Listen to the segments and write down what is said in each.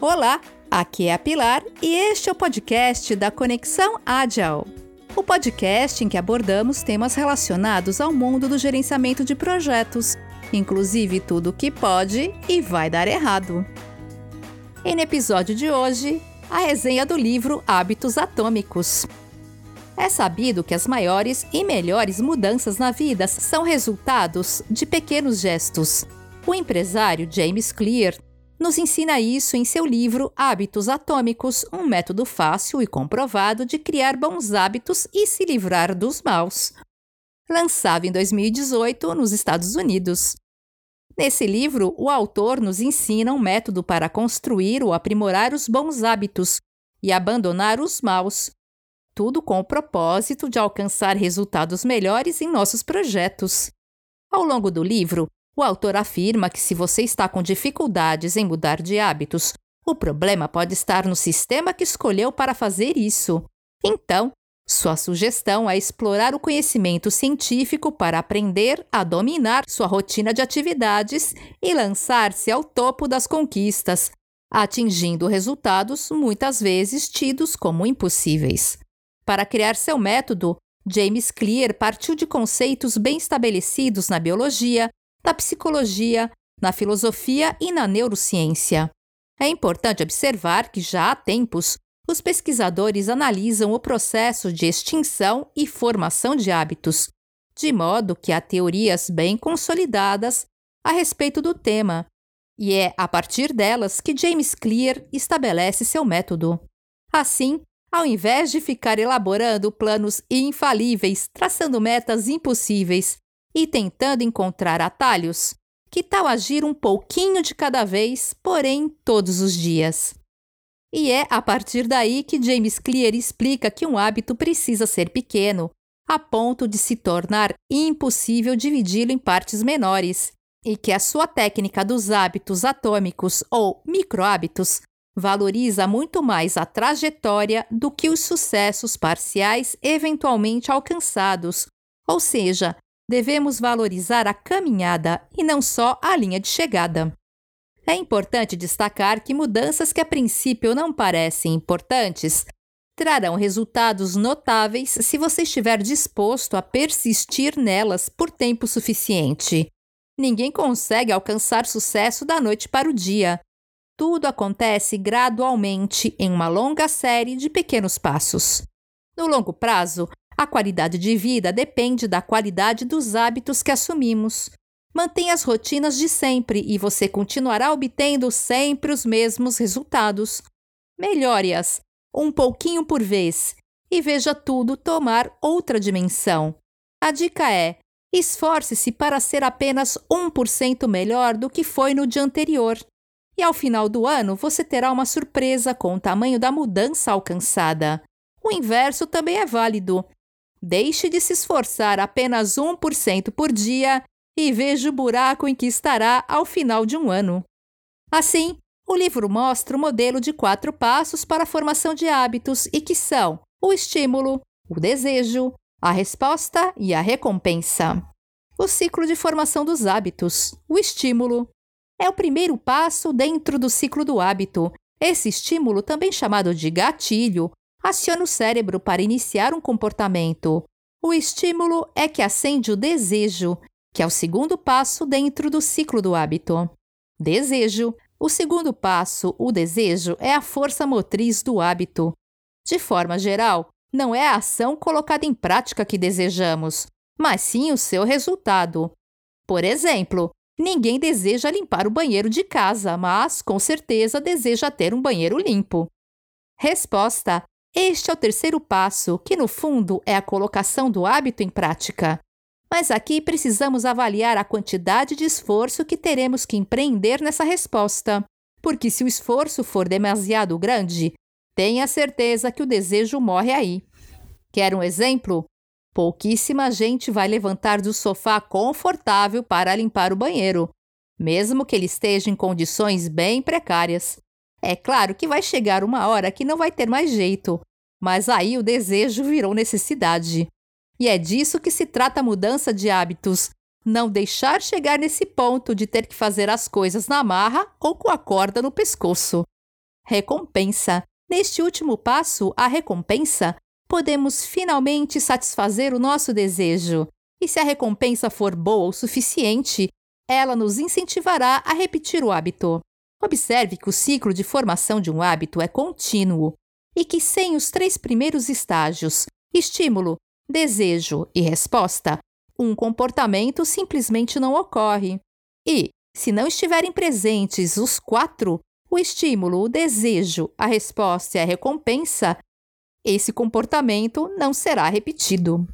Olá, aqui é a Pilar e este é o podcast da Conexão Agile. O podcast em que abordamos temas relacionados ao mundo do gerenciamento de projetos, inclusive tudo o que pode e vai dar errado. E no episódio de hoje, a resenha do livro Hábitos Atômicos. É sabido que as maiores e melhores mudanças na vida são resultados de pequenos gestos. O empresário James Clear nos ensina isso em seu livro Hábitos Atômicos, um método fácil e comprovado de criar bons hábitos e se livrar dos maus. Lançado em 2018 nos Estados Unidos. Nesse livro, o autor nos ensina um método para construir ou aprimorar os bons hábitos e abandonar os maus, tudo com o propósito de alcançar resultados melhores em nossos projetos. Ao longo do livro, o autor afirma que se você está com dificuldades em mudar de hábitos, o problema pode estar no sistema que escolheu para fazer isso. Então, sua sugestão é explorar o conhecimento científico para aprender a dominar sua rotina de atividades e lançar-se ao topo das conquistas, atingindo resultados muitas vezes tidos como impossíveis. Para criar seu método, James Clear partiu de conceitos bem estabelecidos na biologia, na psicologia, na filosofia e na neurociência. É importante observar que já há tempos os pesquisadores analisam o processo de extinção e formação de hábitos, de modo que há teorias bem consolidadas a respeito do tema, e é a partir delas que James Clear estabelece seu método. Assim, ao invés de ficar elaborando planos infalíveis, traçando metas impossíveis e tentando encontrar atalhos? Que tal agir um pouquinho de cada vez, porém todos os dias? E é a partir daí que James Clear explica que um hábito precisa ser pequeno, a ponto de se tornar impossível dividi-lo em partes menores, e que a sua técnica dos hábitos atômicos ou microhábitos valoriza muito mais a trajetória do que os sucessos parciais eventualmente alcançados, ou seja, devemos valorizar a caminhada e não só a linha de chegada. É importante destacar que mudanças que a princípio não parecem importantes trarão resultados notáveis se você estiver disposto a persistir nelas por tempo suficiente. Ninguém consegue alcançar sucesso da noite para o dia. Tudo acontece gradualmente em uma longa série de pequenos passos. No longo prazo, a qualidade de vida depende da qualidade dos hábitos que assumimos. Mantenha as rotinas de sempre e você continuará obtendo sempre os mesmos resultados. Melhore-as um pouquinho por vez e veja tudo tomar outra dimensão. A dica é: esforce-se para ser apenas 1% melhor do que foi no dia anterior. E ao final do ano você terá uma surpresa com o tamanho da mudança alcançada. O inverso também é válido. Deixe de se esforçar apenas 1% por dia e veja o buraco em que estará ao final de um ano. Assim, o livro mostra o modelo de quatro passos para a formação de hábitos e que são o estímulo, o desejo, a resposta e a recompensa. O ciclo de formação dos hábitos, o estímulo, é o primeiro passo dentro do ciclo do hábito. Esse estímulo, também chamado de gatilho, aciona o cérebro para iniciar um comportamento. O estímulo é que acende o desejo, que é o segundo passo dentro do ciclo do hábito. Desejo. O segundo passo, o desejo, é a força motriz do hábito. De forma geral, não é a ação colocada em prática que desejamos, mas sim o seu resultado. Por exemplo, ninguém deseja limpar o banheiro de casa, mas com certeza deseja ter um banheiro limpo. Resposta: este é o terceiro passo, que no fundo é a colocação do hábito em prática. Mas aqui precisamos avaliar a quantidade de esforço que teremos que empreender nessa resposta, porque se o esforço for demasiado grande, tenha certeza que o desejo morre aí. Quer um exemplo? Pouquíssima gente vai levantar do sofá confortável para limpar o banheiro, mesmo que ele esteja em condições bem precárias. É claro que vai chegar uma hora que não vai ter mais jeito, mas aí o desejo virou necessidade. E é disso que se trata a mudança de hábitos. Não deixar chegar nesse ponto de ter que fazer as coisas na marra ou com a corda no pescoço. recompensa. Neste último passo, a recompensa, podemos finalmente satisfazer o nosso desejo. E se a recompensa for boa o suficiente, ela nos incentivará a repetir o hábito. Observe que o ciclo de formação de um hábito é contínuo e que, sem os três primeiros estágios estímulo, desejo e resposta um comportamento simplesmente não ocorre. E, se não estiverem presentes os quatro, o estímulo, o desejo, a resposta e a recompensa, esse comportamento não será repetido.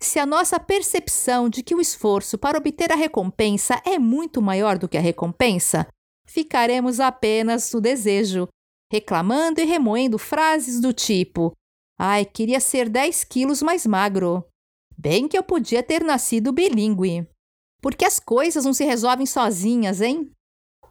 Se a nossa percepção de que o esforço para obter a recompensa é muito maior do que a recompensa, ficaremos apenas no desejo, reclamando e remoendo frases do tipo: Ai, queria ser 10 quilos mais magro. Bem que eu podia ter nascido bilíngue. Porque as coisas não se resolvem sozinhas, hein?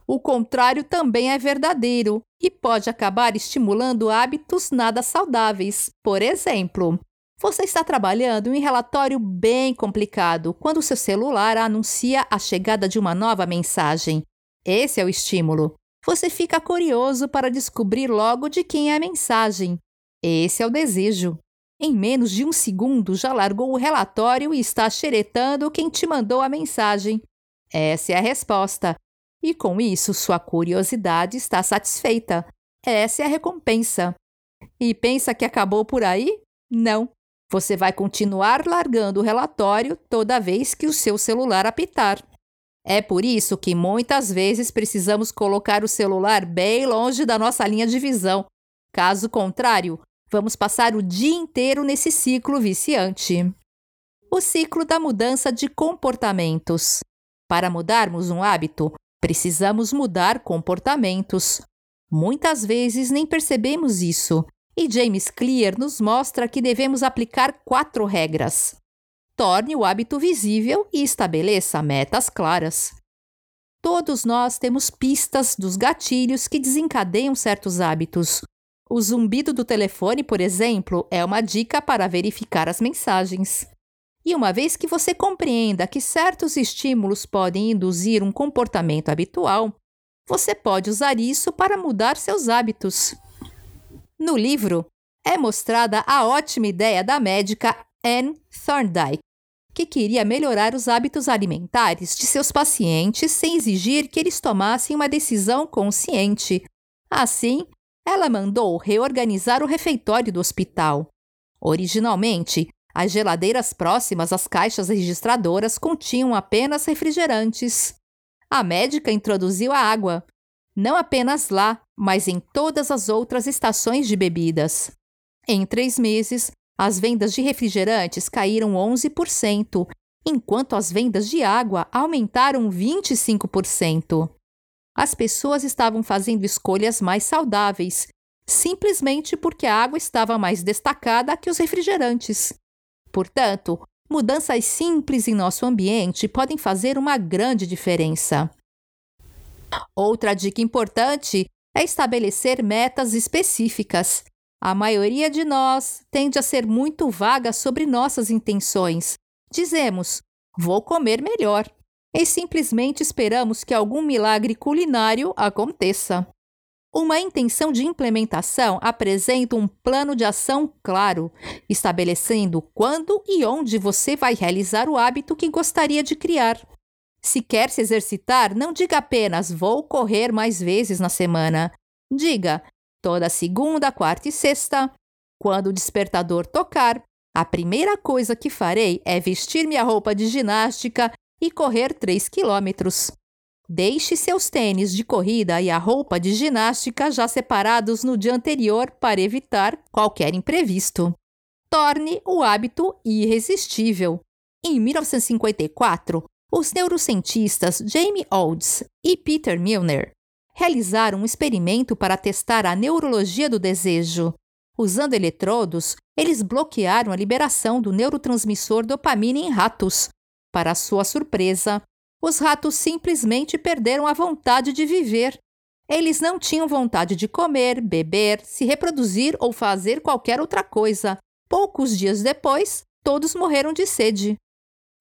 O contrário também é verdadeiro e pode acabar estimulando hábitos nada saudáveis. Por exemplo, você está trabalhando em um relatório bem complicado quando seu celular anuncia a chegada de uma nova mensagem. Esse é o estímulo. Você fica curioso para descobrir logo de quem é a mensagem. Esse é o desejo. Em menos de um segundo já largou o relatório e está xeretando quem te mandou a mensagem. Essa é a resposta. E com isso, sua curiosidade está satisfeita. Essa é a recompensa. E pensa que acabou por aí? Não. Você vai continuar largando o relatório toda vez que o seu celular apitar. É por isso que muitas vezes precisamos colocar o celular bem longe da nossa linha de visão. Caso contrário, vamos passar o dia inteiro nesse ciclo viciante. O ciclo da mudança de comportamentos. Para mudarmos um hábito, precisamos mudar comportamentos. Muitas vezes nem percebemos isso e James Clear nos mostra que devemos aplicar quatro regras. Torne o hábito visível e estabeleça metas claras. Todos nós temos pistas dos gatilhos que desencadeiam certos hábitos. O zumbido do telefone, por exemplo, é uma dica para verificar as mensagens. E uma vez que você compreenda que certos estímulos podem induzir um comportamento habitual, você pode usar isso para mudar seus hábitos. No livro, é mostrada a ótima ideia da médica Anne Thorndike, que queria melhorar os hábitos alimentares de seus pacientes sem exigir que eles tomassem uma decisão consciente. Assim, ela mandou reorganizar o refeitório do hospital. Originalmente, as geladeiras próximas às caixas registradoras continham apenas refrigerantes. A médica introduziu a água, não apenas lá, mas em todas as outras estações de bebidas. Em três meses, as vendas de refrigerantes caíram 11%, enquanto as vendas de água aumentaram 25%. As pessoas estavam fazendo escolhas mais saudáveis, simplesmente porque a água estava mais destacada que os refrigerantes. Portanto, mudanças simples em nosso ambiente podem fazer uma grande diferença. Outra dica importante é estabelecer metas específicas. A maioria de nós tende a ser muito vaga sobre nossas intenções. Dizemos, vou comer melhor, e simplesmente esperamos que algum milagre culinário aconteça. Uma intenção de implementação apresenta um plano de ação claro, estabelecendo quando e onde você vai realizar o hábito que gostaria de criar. Se quer se exercitar, não diga apenas vou correr mais vezes na semana. Diga toda segunda, quarta e sexta. Quando o despertador tocar, a primeira coisa que farei é vestir minha roupa de ginástica e correr 3 quilômetros. Deixe seus tênis de corrida e a roupa de ginástica já separados no dia anterior para evitar qualquer imprevisto. Torne o hábito irresistível. Em 1954, os neurocientistas Jamie Olds e Peter Milner realizaram um experimento para testar a neurologia do desejo. Usando eletrodos, eles bloquearam a liberação do neurotransmissor dopamina em ratos. Para sua surpresa, os ratos simplesmente perderam a vontade de viver. Eles não tinham vontade de comer, beber, se reproduzir ou fazer qualquer outra coisa. Poucos dias depois, todos morreram de sede.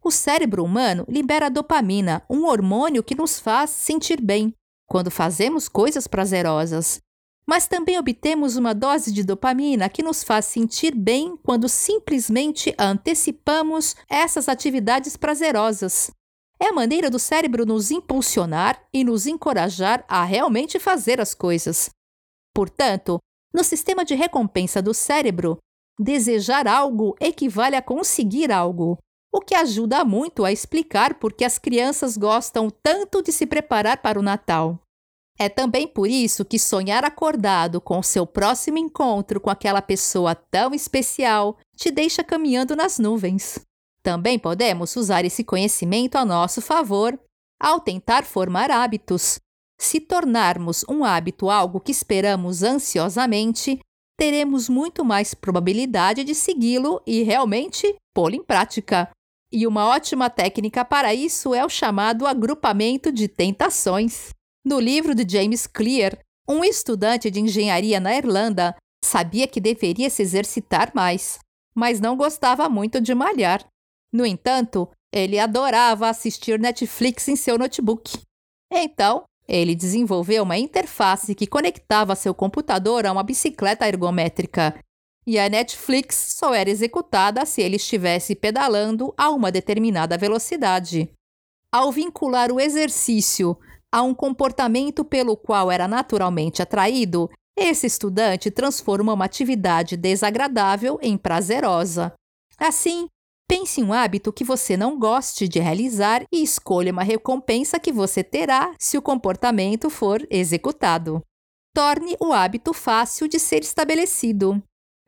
O cérebro humano libera dopamina, um hormônio que nos faz sentir bem quando fazemos coisas prazerosas. mas também obtemos uma dose de dopamina que nos faz sentir bem quando simplesmente antecipamos essas atividades prazerosas. É a maneira do cérebro nos impulsionar e nos encorajar a realmente fazer as coisas. Portanto, no sistema de recompensa do cérebro, desejar algo equivale a conseguir algo, o que ajuda muito a explicar por que as crianças gostam tanto de se preparar para o Natal. É também por isso que sonhar acordado com seu próximo encontro com aquela pessoa tão especial te deixa caminhando nas nuvens. Também podemos usar esse conhecimento a nosso favor ao tentar formar hábitos. Se tornarmos um hábito algo que esperamos ansiosamente, teremos muito mais probabilidade de segui-lo e realmente pô-lo em prática. E uma ótima técnica para isso é o chamado agrupamento de tentações. No livro de James Clear, um estudante de engenharia na Irlanda sabia que deveria se exercitar mais, mas não gostava muito de malhar. No entanto, ele adorava assistir Netflix em seu notebook. Então, ele desenvolveu uma interface que conectava seu computador a uma bicicleta ergométrica. E a Netflix só era executada se ele estivesse pedalando a uma determinada velocidade. Ao vincular o exercício a um comportamento pelo qual era naturalmente atraído, esse estudante transforma uma atividade desagradável em prazerosa. Assim, pense em um hábito que você não goste de realizar e escolha uma recompensa que você terá se o comportamento for executado. Torne o hábito fácil de ser estabelecido.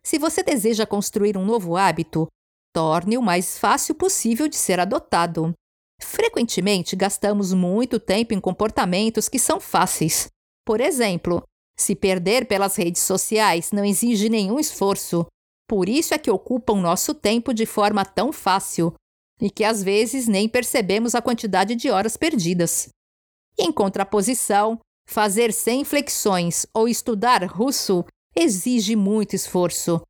Se você deseja construir um novo hábito, torne o mais fácil possível de ser adotado. Frequentemente gastamos muito tempo em comportamentos que são fáceis. Por exemplo, se perder pelas redes sociais não exige nenhum esforço. Por isso é que ocupam nosso tempo de forma tão fácil e que às vezes nem percebemos a quantidade de horas perdidas. Em contraposição, fazer 100 flexões ou estudar russo exige muito esforço.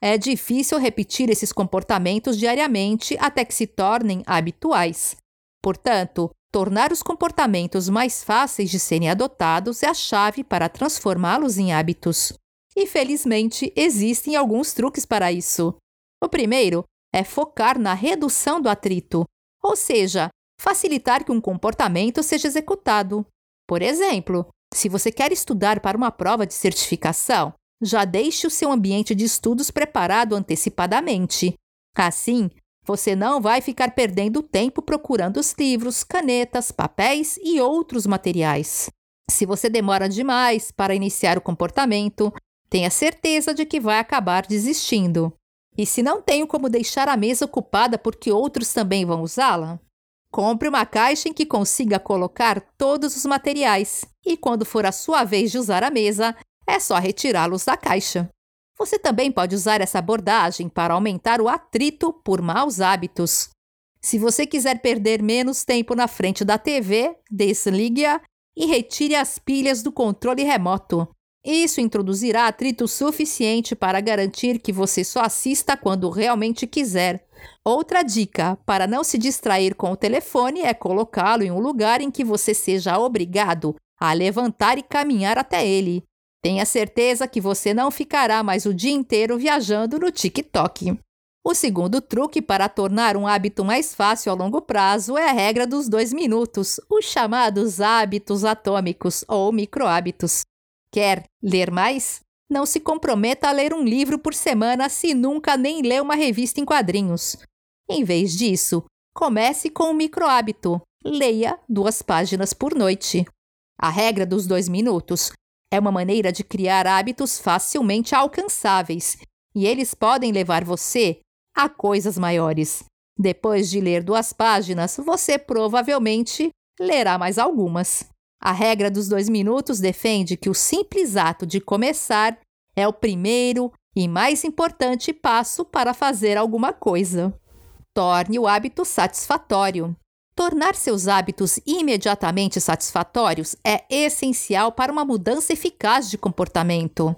É difícil repetir esses comportamentos diariamente até que se tornem habituais. Portanto, tornar os comportamentos mais fáceis de serem adotados é a chave para transformá-los em hábitos. E felizmente existem alguns truques para isso. O primeiro é focar na redução do atrito, ou seja, facilitar que um comportamento seja executado. Por exemplo, se você quer estudar para uma prova de certificação, já deixe o seu ambiente de estudos preparado antecipadamente. Assim, você não vai ficar perdendo tempo procurando os livros, canetas, papéis e outros materiais. Se você demora demais para iniciar o comportamento, tenha certeza de que vai acabar desistindo. E se não tenho como deixar a mesa ocupada porque outros também vão usá-la? Compre uma caixa em que consiga colocar todos os materiais e, quando for a sua vez de usar a mesa, é só retirá-los da caixa. Você também pode usar essa abordagem para aumentar o atrito por maus hábitos. Se você quiser perder menos tempo na frente da TV, desligue-a e retire as pilhas do controle remoto. Isso introduzirá atrito suficiente para garantir que você só assista quando realmente quiser. Outra dica para não se distrair com o telefone é colocá-lo em um lugar em que você seja obrigado a levantar e caminhar até ele. Tenha certeza que você não ficará mais o dia inteiro viajando no TikTok. O segundo truque para tornar um hábito mais fácil a longo prazo é a regra dos dois minutos, os chamados hábitos atômicos ou microhábitos. Quer ler mais? Não se comprometa a ler um livro por semana se nunca nem leu uma revista em quadrinhos. Em vez disso, comece com um microhábito. Leia duas páginas por noite. A regra dos dois minutos é uma maneira de criar hábitos facilmente alcançáveis e eles podem levar você a coisas maiores. Depois de ler duas páginas, você provavelmente lerá mais algumas. A regra dos dois minutos defende que o simples ato de começar é o primeiro e mais importante passo para fazer alguma coisa. Torne o hábito satisfatório. Tornar seus hábitos imediatamente satisfatórios é essencial para uma mudança eficaz de comportamento.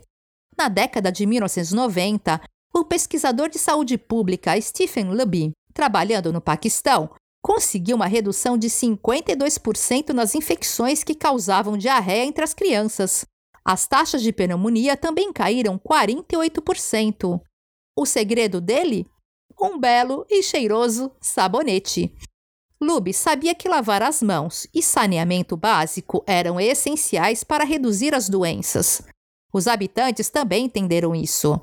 Na década de 1990, o pesquisador de saúde pública Stephen Luby, trabalhando no Paquistão, conseguiu uma redução de 52% nas infecções que causavam diarreia entre as crianças. As taxas de pneumonia também caíram 48%. O segredo dele? Um belo e cheiroso sabonete. Lube sabia que lavar as mãos e saneamento básico eram essenciais para reduzir as doenças. Os habitantes também entenderam isso.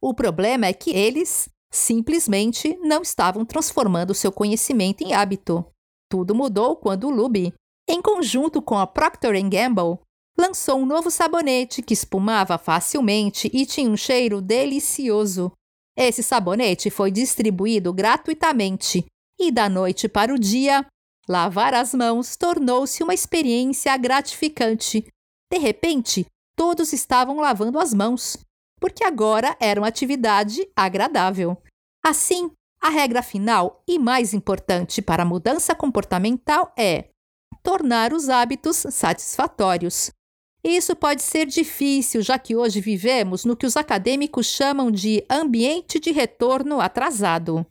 O problema é que eles simplesmente não estavam transformando seu conhecimento em hábito. Tudo mudou quando Lube, em conjunto com a Procter Gamble, lançou um novo sabonete que espumava facilmente e tinha um cheiro delicioso. Esse sabonete foi distribuído gratuitamente e da noite para o dia, lavar as mãos tornou-se uma experiência gratificante. De repente, todos estavam lavando as mãos, porque agora era uma atividade agradável. Assim, a regra final e mais importante para a mudança comportamental é tornar os hábitos satisfatórios. Isso pode ser difícil, já que hoje vivemos no que os acadêmicos chamam de ambiente de retorno atrasado.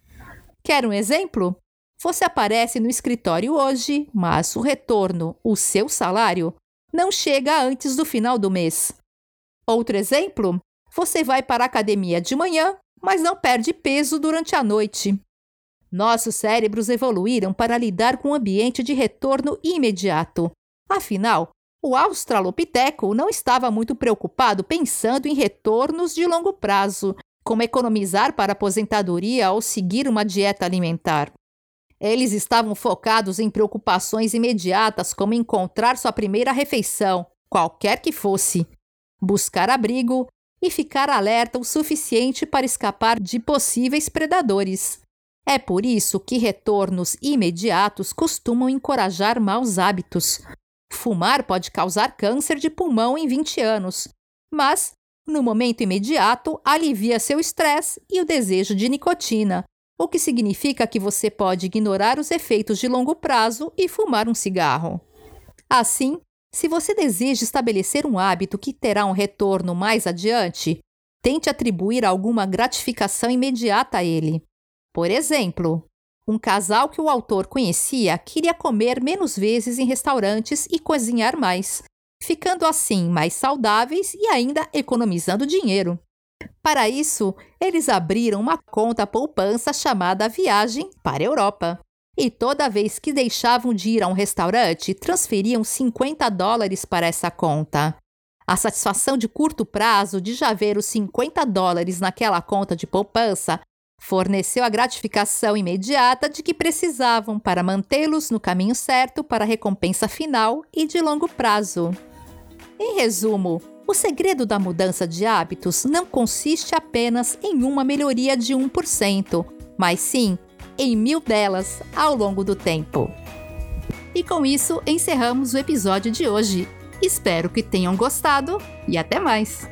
Quer um exemplo? Você aparece no escritório hoje, mas o retorno, o seu salário, não chega antes do final do mês. Outro exemplo? Você vai para a academia de manhã, mas não perde peso durante a noite. Nossos cérebros evoluíram para lidar com o um ambiente de retorno imediato. Afinal, o Australopiteco não estava muito preocupado pensando em retornos de longo prazo, como economizar para aposentadoria ou seguir uma dieta alimentar. Eles estavam focados em preocupações imediatas, como encontrar sua primeira refeição, qualquer que fosse, buscar abrigo e ficar alerta o suficiente para escapar de possíveis predadores. É por isso que retornos imediatos costumam encorajar maus hábitos. Fumar pode causar câncer de pulmão em 20 anos, mas no momento imediato, alivia seu estresse e o desejo de nicotina, o que significa que você pode ignorar os efeitos de longo prazo e fumar um cigarro. Assim, se você deseja estabelecer um hábito que terá um retorno mais adiante, tente atribuir alguma gratificação imediata a ele. Por exemplo, um casal que o autor conhecia queria comer menos vezes em restaurantes e cozinhar mais, ficando assim mais saudáveis e ainda economizando dinheiro. Para isso, eles abriram uma conta poupança chamada Viagem para a Europa. E toda vez que deixavam de ir a um restaurante, transferiam 50 dólares para essa conta. A satisfação de curto prazo de já ver os 50 dólares naquela conta de poupança forneceu a gratificação imediata de que precisavam para mantê-los no caminho certo para a recompensa final e de longo prazo. Em resumo, o segredo da mudança de hábitos não consiste apenas em uma melhoria de 1%, mas sim em mil delas ao longo do tempo. E com isso encerramos o episódio de hoje. Espero que tenham gostado e até mais!